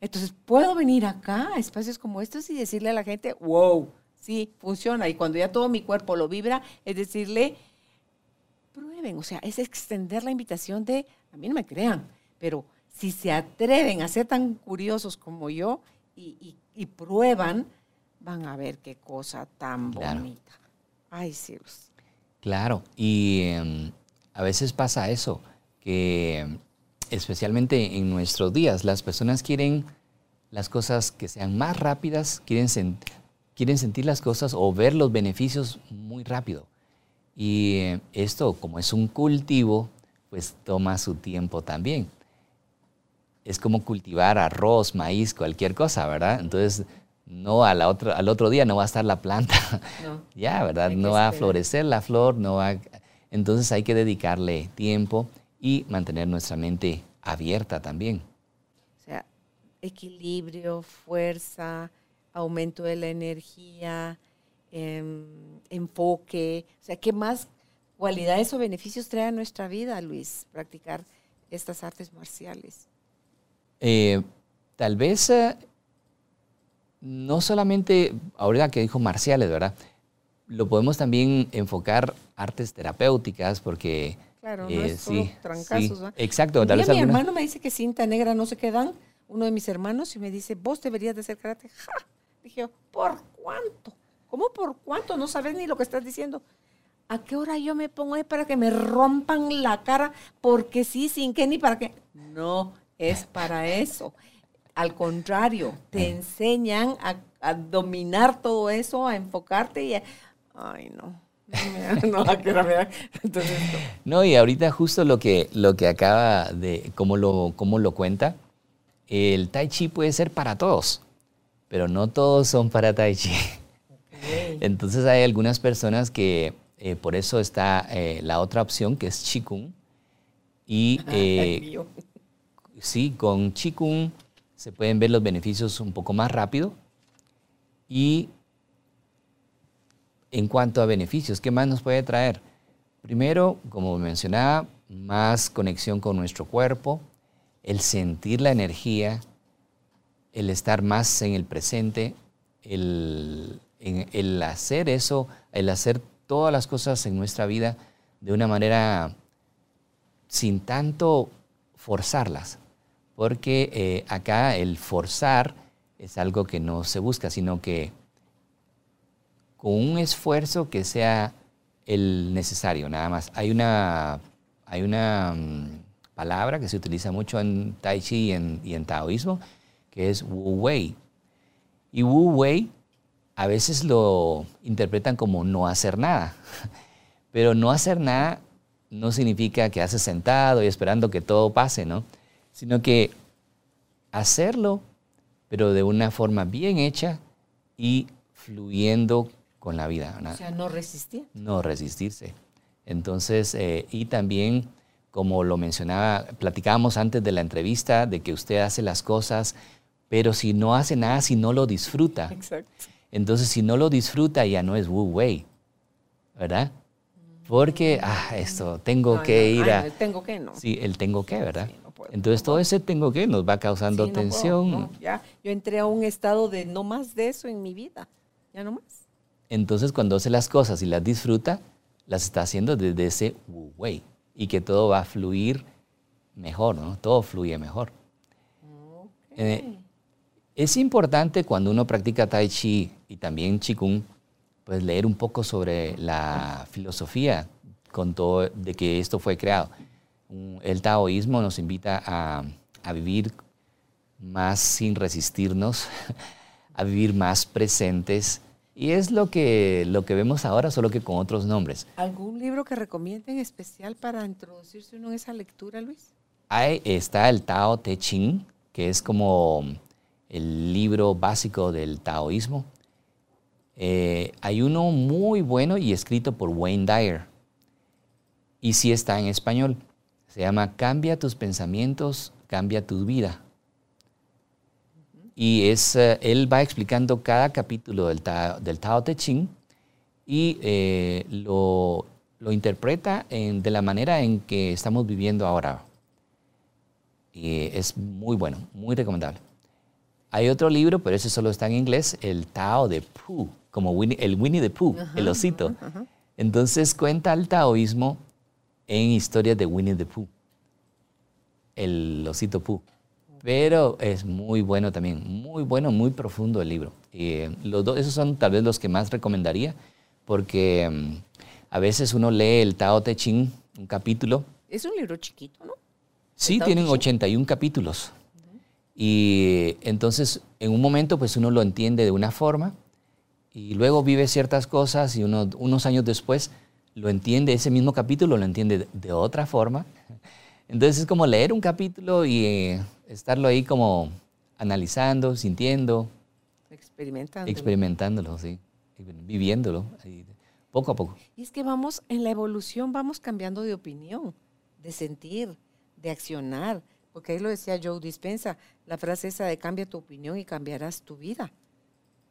entonces puedo venir acá a espacios como estos y decirle a la gente, wow, sí, funciona. Y cuando ya todo mi cuerpo lo vibra, es decirle, prueben, o sea, es extender la invitación de, a mí no me crean, pero si se atreven a ser tan curiosos como yo y, y, y prueban, van a ver qué cosa tan Claro. bonita. Ay, cielos. Claro, y em, a veces pasa eso, que especialmente en nuestros días las personas quieren las cosas que sean más rápidas, quieren, quieren sentir las cosas o ver los beneficios muy rápido. Y esto, como es un cultivo, pues toma su tiempo también. Es como cultivar arroz, maíz, cualquier cosa, ¿verdad? Entonces, no a la otra, al otro día no va a estar la planta No. ya, ¿verdad? No va a florecer la flor, no va a- Entonces hay que dedicarle tiempo y mantener nuestra mente abierta también. O sea, equilibrio, fuerza, aumento de la energía, em, enfoque. O sea, ¿qué más cualidades o beneficios trae a nuestra vida, Luis, practicar estas artes marciales? Eh, tal vez eh, no solamente, ahorita que dijo marciales, ¿verdad? Lo podemos también enfocar artes terapéuticas porque... Claro, no eh, es solo sí, trancazos. sí, exacto. Tal vez mi alguna- hermano me dice que cinta negra no se quedan, uno de mis hermanos, y me dice, vos deberías de hacer karate. ¡Ja! Dije yo, ¿por cuánto? ¿Cómo por cuánto? No sabes ni lo que estás diciendo. ¿A qué hora yo me pongo ahí para que me rompan la cara? Porque sí, sin qué ni para qué. No, es para eso. Al contrario, te enseñan a, a dominar todo eso, a enfocarte y a... Ay, no. No, y ahorita justo lo que, lo que acaba de, como lo, como lo cuenta, el tai chi puede ser para todos, pero no todos son para tai chi. Entonces hay algunas personas que eh, por eso está eh, la otra opción que es Qigong. Y eh, sí, con Qigong se pueden ver los beneficios un poco más rápido. Y en cuanto a beneficios, ¿qué más nos puede traer? Primero, como mencionaba, más conexión con nuestro cuerpo, el sentir la energía, el estar más en el presente, el, hacer eso, el hacer todas las cosas en nuestra vida de una manera sin tanto forzarlas, porque eh, acá el forzar es algo que no se busca, sino que con un esfuerzo que sea el necesario, nada más. Hay una, hay una mm, palabra que se utiliza mucho en Tai Chi y en, y en taoísmo, que es Wu Wei. Y Wu Wei a veces lo interpretan como no hacer nada, pero no hacer nada no significa que haces sentado y esperando que todo pase, ¿no? Sino que hacerlo, pero de una forma bien hecha y fluyendo con la vida. O sea, no resistir. No resistirse. Entonces, eh, y también, como lo mencionaba, platicábamos antes de la entrevista, de que usted hace las cosas, pero si no hace nada, si no lo disfruta. Exacto. Entonces, si no lo disfruta, ya no es Wu Wei, ¿verdad? Porque, ah, esto, tengo que ir a... el tengo que, no. Sí, el tengo que, ¿verdad? Sí, no puedo, Entonces, todo ese tengo que nos va causando Sí, no puedo, tensión. ya, yo entré a un estado de no más de eso en mi vida. Ya no más. Entonces, cuando hace las cosas y las disfruta, las está haciendo desde ese Wu Wei. Y que todo va a fluir mejor, ¿no? Todo fluye mejor. Eh, es importante cuando uno practica Tai Chi y también Qigong, pues leer un poco sobre la filosofía con todo de que esto fue creado. El taoísmo nos invita a, a vivir más sin resistirnos, a vivir más presentes. Y es lo que, lo que vemos ahora, solo que con otros nombres. ¿Algún libro que recomienden especial para introducirse uno en esa lectura, Luis? Ahí está el Tao Te Ching, que es como el libro básico del taoísmo. Eh, hay uno muy bueno y escrito por Wayne Dyer. Y sí está en español. Se llama Cambia tus pensamientos, cambia tu vida. Y es, eh, él va explicando cada capítulo del Tao, del Tao Te Ching y eh, lo, lo interpreta en- de la manera en que estamos viviendo ahora. Y es muy bueno, muy recomendable. Hay otro libro, pero ese solo está en inglés, el Tao de Pooh, como Winnie- el Winnie the Pooh, el osito. Entonces cuenta el taoísmo en historias de Winnie the Pooh, el osito Pooh. Pero es muy bueno también, muy bueno, muy profundo el libro. Eh, los dos, esos son tal vez los que más recomendaría, porque mm, a veces uno lee el Tao Te Ching, un capítulo, Es un libro chiquito, ¿no? Sí, tienen Ching. 81 capítulos. Y entonces, en un momento, pues uno lo entiende de una forma y luego vive ciertas cosas y uno- unos años después lo entiende, ese mismo capítulo lo entiende de, de otra forma. Entonces es como leer un capítulo y eh, estarlo ahí como analizando, sintiendo, Experimentando. experimentándolo, sí, viviéndolo, ahí, poco a poco. Y es que vamos, en la evolución vamos cambiando de opinión, de sentir, de accionar. Porque ahí lo decía Joe Dispensa, la frase esa de cambia tu opinión y cambiarás tu vida.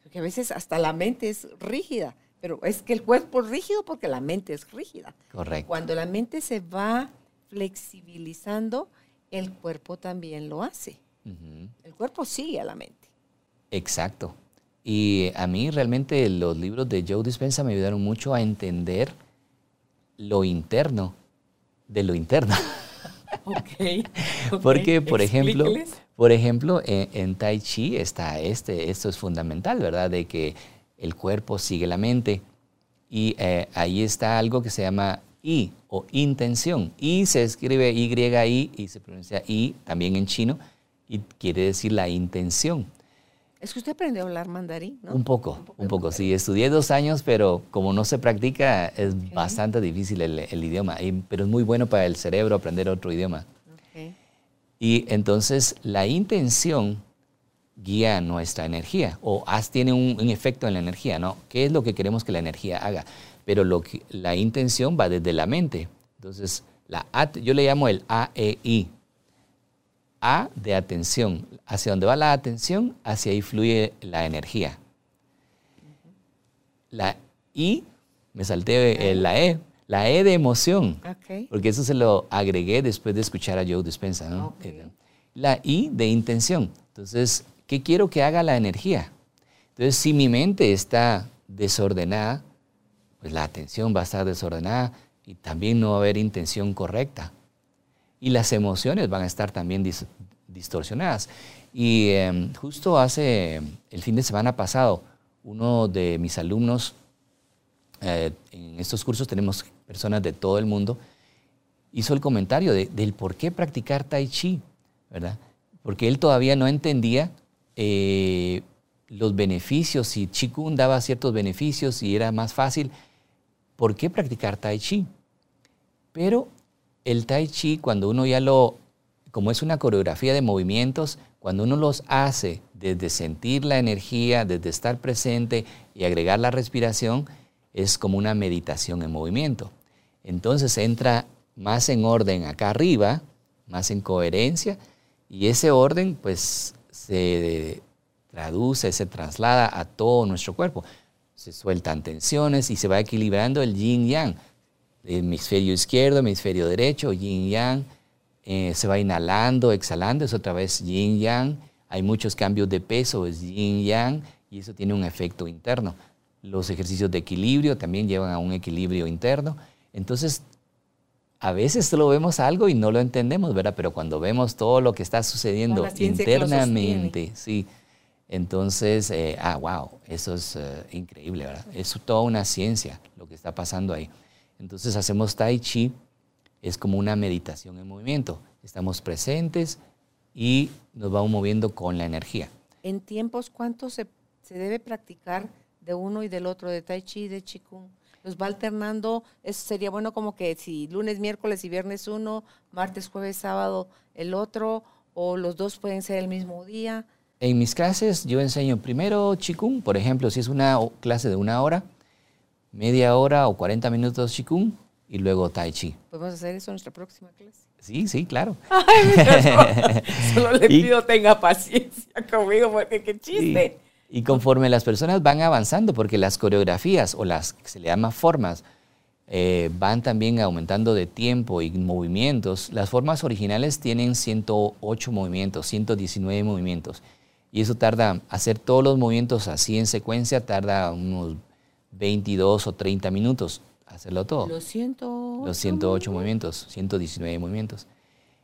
Porque a veces hasta la mente es rígida, pero es que el cuerpo es rígido porque la mente es rígida. Correcto. Cuando la mente se va flexibilizando, el cuerpo también lo hace. El cuerpo sigue a la mente. Exacto. Y a mí realmente los libros de Joe Dispensa me ayudaron mucho a entender lo interno de lo interno. Ok. Porque, por ejemplo, por ejemplo en, en Tai Chi está este, esto es fundamental, ¿verdad? De que el cuerpo sigue la mente. Y eh, ahí está algo que se llama I o intención. I se escribe Y-I y se pronuncia I también en chino y quiere decir la intención. Es que usted aprendió a hablar mandarín, ¿no? Un poco, un poco, sí. Estudié dos años, pero como no se practica, es bastante difícil el, el idioma. Y- pero es muy bueno para el cerebro aprender otro idioma. Ok. Y entonces la intención guía nuestra energía o tiene un, un efecto en la energía, ¿no? ¿Qué es lo que queremos que la energía haga? Pero lo que, la intención va desde la mente. Entonces, la at- yo le llamo el AEI. A de atención. Hacia donde va la atención, hacia ahí fluye la energía. La I, me salté la E, la E de emoción. Porque eso se lo agregué después de escuchar a Joe Dispensa. Eh, La I de intención. Entonces, ¿qué quiero que haga la energía? Entonces, si mi mente está desordenada, pues la atención va a estar desordenada y también no va a haber intención correcta. y las emociones van a estar también distorsionadas. Y em, justo hace el fin de semana pasado, uno de mis alumnos, eh, en estos cursos tenemos personas de todo el mundo, hizo el comentario del por qué practicar tai chi, ¿verdad? Porque él todavía no entendía eh, los beneficios, y Qigong daba ciertos beneficios y era más fácil, ¿por qué practicar Tai Chi? Pero el Tai Chi, cuando uno ya lo, como es una coreografía de movimientos, cuando uno los hace desde sentir la energía, desde estar presente y agregar la respiración, es como una meditación en movimiento. Entonces entra más en orden acá arriba, más en coherencia, y ese orden pues se traduce, se traslada a todo nuestro cuerpo. Se sueltan tensiones y se va equilibrando el yin yang. Hemisferio izquierdo, hemisferio derecho, yin yang. Eh, se va inhalando, exhalando, es otra vez yin yang. Hay muchos cambios de peso, es yin yang, y eso tiene un efecto interno. Los ejercicios de equilibrio también llevan a un equilibrio interno. Entonces, a veces solo vemos algo y no lo entendemos, ¿verdad? Pero cuando vemos todo lo que está sucediendo internamente, sí, entonces, eh, ah, wow, eso es eh, increíble, ¿verdad? Es toda una ciencia lo que está pasando ahí. Entonces hacemos tai chi, es como una meditación en movimiento. Estamos presentes y nos vamos moviendo con la energía. ¿En tiempos cuánto se, debe practicar de uno y del otro, de tai chi y de qigong? ¿Los va alternando? Eso sería bueno como que si lunes, miércoles y viernes uno, martes, jueves, sábado el otro, o los dos pueden ser el mismo día. En mis clases yo enseño primero Qigong, por ejemplo, si es una clase de una hora, media hora o 40 minutos Qigong y luego Tai Chi. ¿Podemos hacer eso en nuestra próxima clase? Sí, sí, claro. solo le pido tenga paciencia conmigo porque qué chiste. Y, conforme las personas van avanzando, porque las coreografías o las que se le llama formas eh, van también aumentando de tiempo y movimientos, las formas originales tienen 108 movimientos, 119 movimientos. Y eso tarda, hacer todos los movimientos así en secuencia, tarda unos 22 o 30 minutos hacerlo todo. Los 108, los 108 movimientos, 119 movimientos.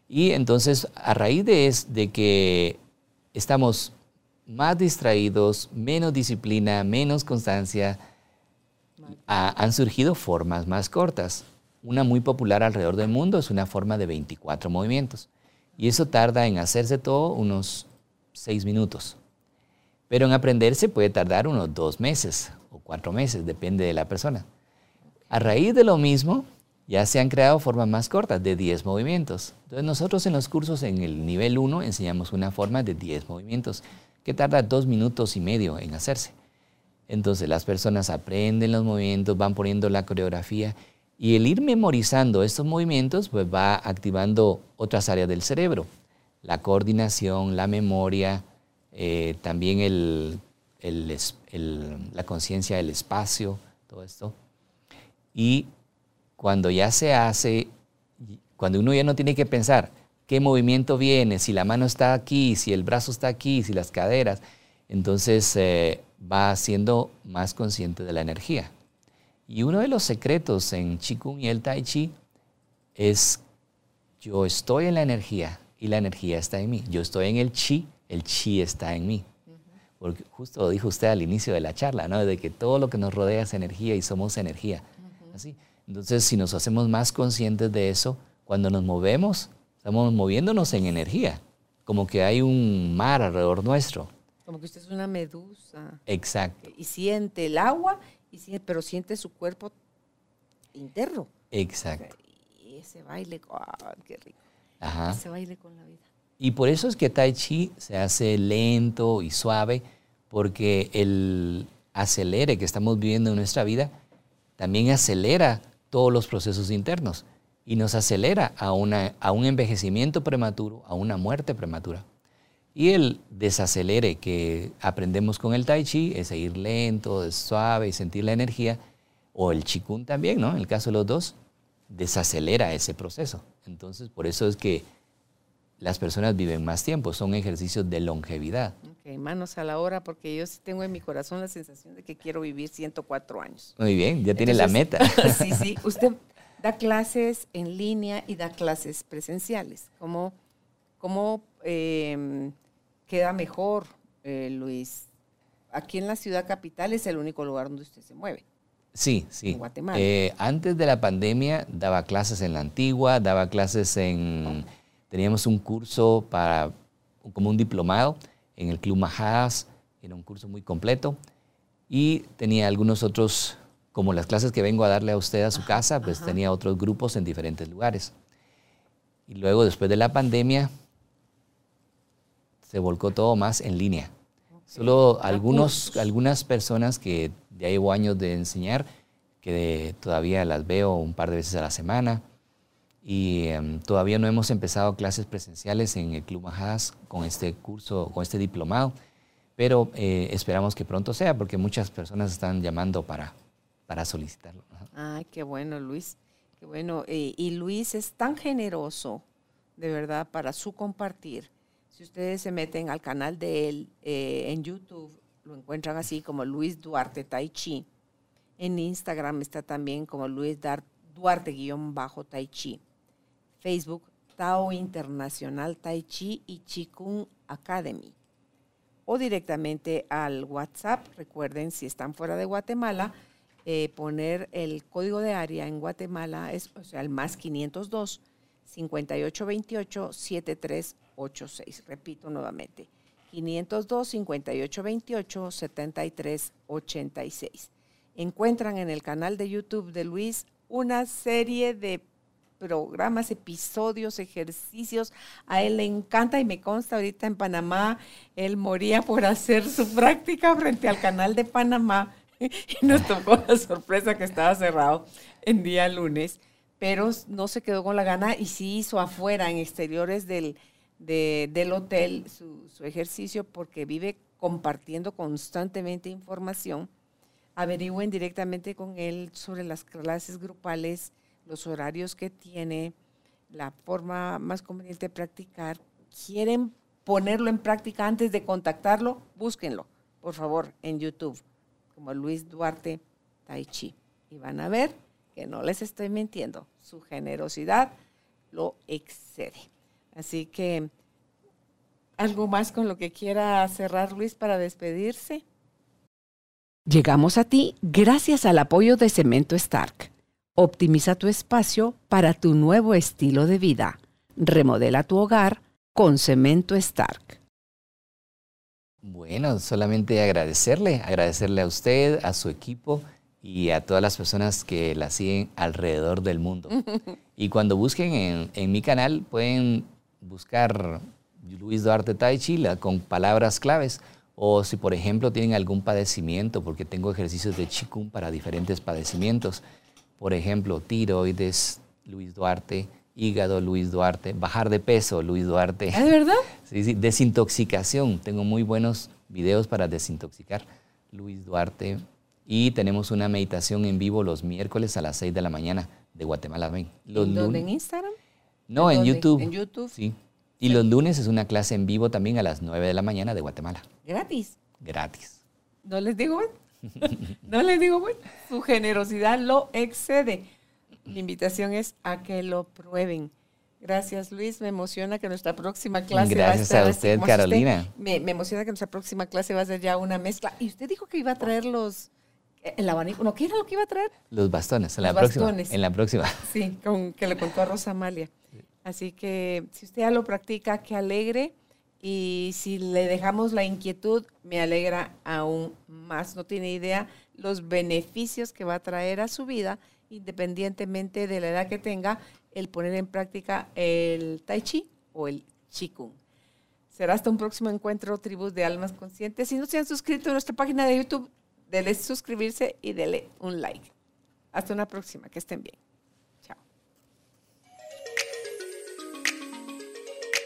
Y entonces, a raíz de, es, de que estamos más distraídos, menos disciplina, menos constancia, han surgido formas más cortas. Una muy popular alrededor del mundo es una forma de 24 movimientos. Y eso tarda en hacerse todo unos seis minutos. Pero en aprenderse puede tardar unos dos meses o cuatro meses, depende de la persona. A raíz de lo mismo, ya se han creado formas más cortas de 10 movimientos. Entonces nosotros en los cursos en el nivel 1 enseñamos una forma de 10 movimientos que tarda dos minutos y medio en hacerse. Entonces las personas aprenden los movimientos, van poniendo la coreografía y el ir memorizando estos movimientos pues va activando otras áreas del cerebro la coordinación, la memoria, eh, también la conciencia del espacio, todo esto. Y cuando ya se hace, cuando uno ya no tiene que pensar qué movimiento viene, si la mano está aquí, si el brazo está aquí, si las caderas, entonces eh, va siendo más consciente de la energía. Y uno de los secretos en Qigong y el Tai Chi es yo estoy en la energía, y la energía está en mí. Yo estoy en el chi, el chi está en mí. Porque justo lo dijo usted al inicio de la charla, ¿no? De que todo lo que nos rodea es energía y somos energía. Así. Entonces, si nos hacemos más conscientes de eso, cuando nos movemos, estamos moviéndonos en energía. Como que hay un mar alrededor nuestro. Como que usted es una medusa. Exacto. Y siente el agua, y pero siente su cuerpo interno. Exacto. Y ese baile, qué rico. Ajá. se baile con la vida. Y por eso es que Tai Chi se hace lento y suave, porque el acelere que estamos viviendo en nuestra vida también acelera todos los procesos internos y nos acelera a, una, a un envejecimiento prematuro, a una muerte prematura. Y el desacelere que aprendemos con el Tai Chi es ir lento, es suave y sentir la energía, o el Qigong también, ¿no? En el caso de los dos, desacelera ese proceso. Entonces, por eso es que las personas viven más tiempo, son ejercicios de longevidad. Ok, manos a la hora, porque yo tengo en mi corazón la sensación de que quiero vivir 104 años. Muy bien, ya tiene la meta. sí, sí. ¿Usted da clases en línea y da clases presenciales. ¿Cómo, cómo em, queda mejor, eh, Luis? Aquí en la ciudad capital es el único lugar donde usted se mueve. Sí, sí. En Guatemala. Eh, antes de la pandemia daba clases en la antigua, daba clases en... Teníamos un curso para, como un diplomado en el Club Majadas, era un curso muy completo. Y tenía algunos otros, como las clases que vengo a darle a usted a su casa, pues tenía otros grupos en diferentes lugares. Y luego, después de la pandemia, se volcó todo más en línea. Solo algunos, algunas personas que ya llevo años de enseñar, que todavía las veo un par de veces a la semana. Y em, todavía no hemos empezado clases presenciales en el Club Majadas con este curso, con este diplomado pero eh, esperamos que pronto sea porque muchas personas están llamando para, para solicitarlo. Ay, qué bueno, Luis. Qué bueno. Eh, y Luis es tan generoso, de verdad, para su compartir. Si ustedes se meten al canal de él eh, en YouTube, lo encuentran así como Luis Duarte Tai Chi. En Instagram está también como Luis Duarte-Tai Chi. Facebook, Tao Internacional Tai Chi y Chikung Academy o directamente al WhatsApp. Recuerden, si están fuera de Guatemala, eh, poner el código de área en Guatemala, es, o sea, el más 502 5828 7386. Repito nuevamente, 502 5828 7386. Encuentran en el canal de YouTube de Luis una serie de programas, episodios, ejercicios. A él le encanta y me consta ahorita en Panamá, él moría por hacer su práctica frente al canal de Panamá y nos tocó la sorpresa que estaba cerrado en día lunes, pero no se quedó con la gana y sí hizo afuera, en exteriores del, del hotel, su, su ejercicio porque vive compartiendo constantemente información. Averigüen directamente con él sobre las clases grupales los horarios que tiene, la forma más conveniente de practicar, quieren ponerlo en práctica antes de contactarlo, búsquenlo, por favor, en YouTube, como Luis Duarte Tai Chi. Y van a ver que no les estoy mintiendo, su generosidad lo excede. Así que, ¿algo más con lo que quiera cerrar Luis para despedirse? Llegamos a ti gracias al apoyo de Cemento Stark Optimiza tu espacio para tu nuevo estilo de vida. Remodela tu hogar con Cemento Stark. Bueno, solamente agradecerle, agradecerle a usted, a su equipo y a todas las personas que la siguen alrededor del mundo. y cuando busquen en, en, mi canal, pueden buscar Luis Duarte Tai Chi con palabras claves. O si, por ejemplo, tienen algún padecimiento, porque tengo ejercicios de Qigong para diferentes padecimientos por ejemplo, tiroides, Luis Duarte, hígado, Luis Duarte, bajar de peso, Luis Duarte. ¿Es verdad? Sí, sí, desintoxicación. Tengo muy buenos videos para desintoxicar, Luis Duarte. Y tenemos una meditación en vivo los miércoles a las 6 de la mañana de Guatemala. Los ¿En dónde? ¿En Instagram? No, en, YouTube. En YouTube. Sí. Y los lunes es una clase en vivo también a las 9 de la mañana de Guatemala. ¿Gratis? Gratis. ¿No les digo? no les digo, bueno, su generosidad lo excede. Mi invitación es a que lo prueben. Gracias, Luis. Me emociona que nuestra próxima clase Gracias va a, a usted, Carolina. me, me, emociona que nuestra próxima clase va a ser ya una mezcla. Y usted dijo que iba a traer los el abanico. ¿No qué era lo que iba a traer? Los bastones. En la próxima. En la próxima. Sí, con, que le contó a Rosa Amalia. Así que si usted ya lo practica, que alegre. Y si le dejamos la inquietud, me alegra aún más. No tiene idea los beneficios que va a traer a su vida, independientemente de la edad que tenga, el poner en práctica el tai chi o el qigong. Será hasta un próximo encuentro, tribus de almas conscientes. Si no se han suscrito a nuestra página de YouTube, denle suscribirse y denle un like. Hasta una próxima, que estén bien.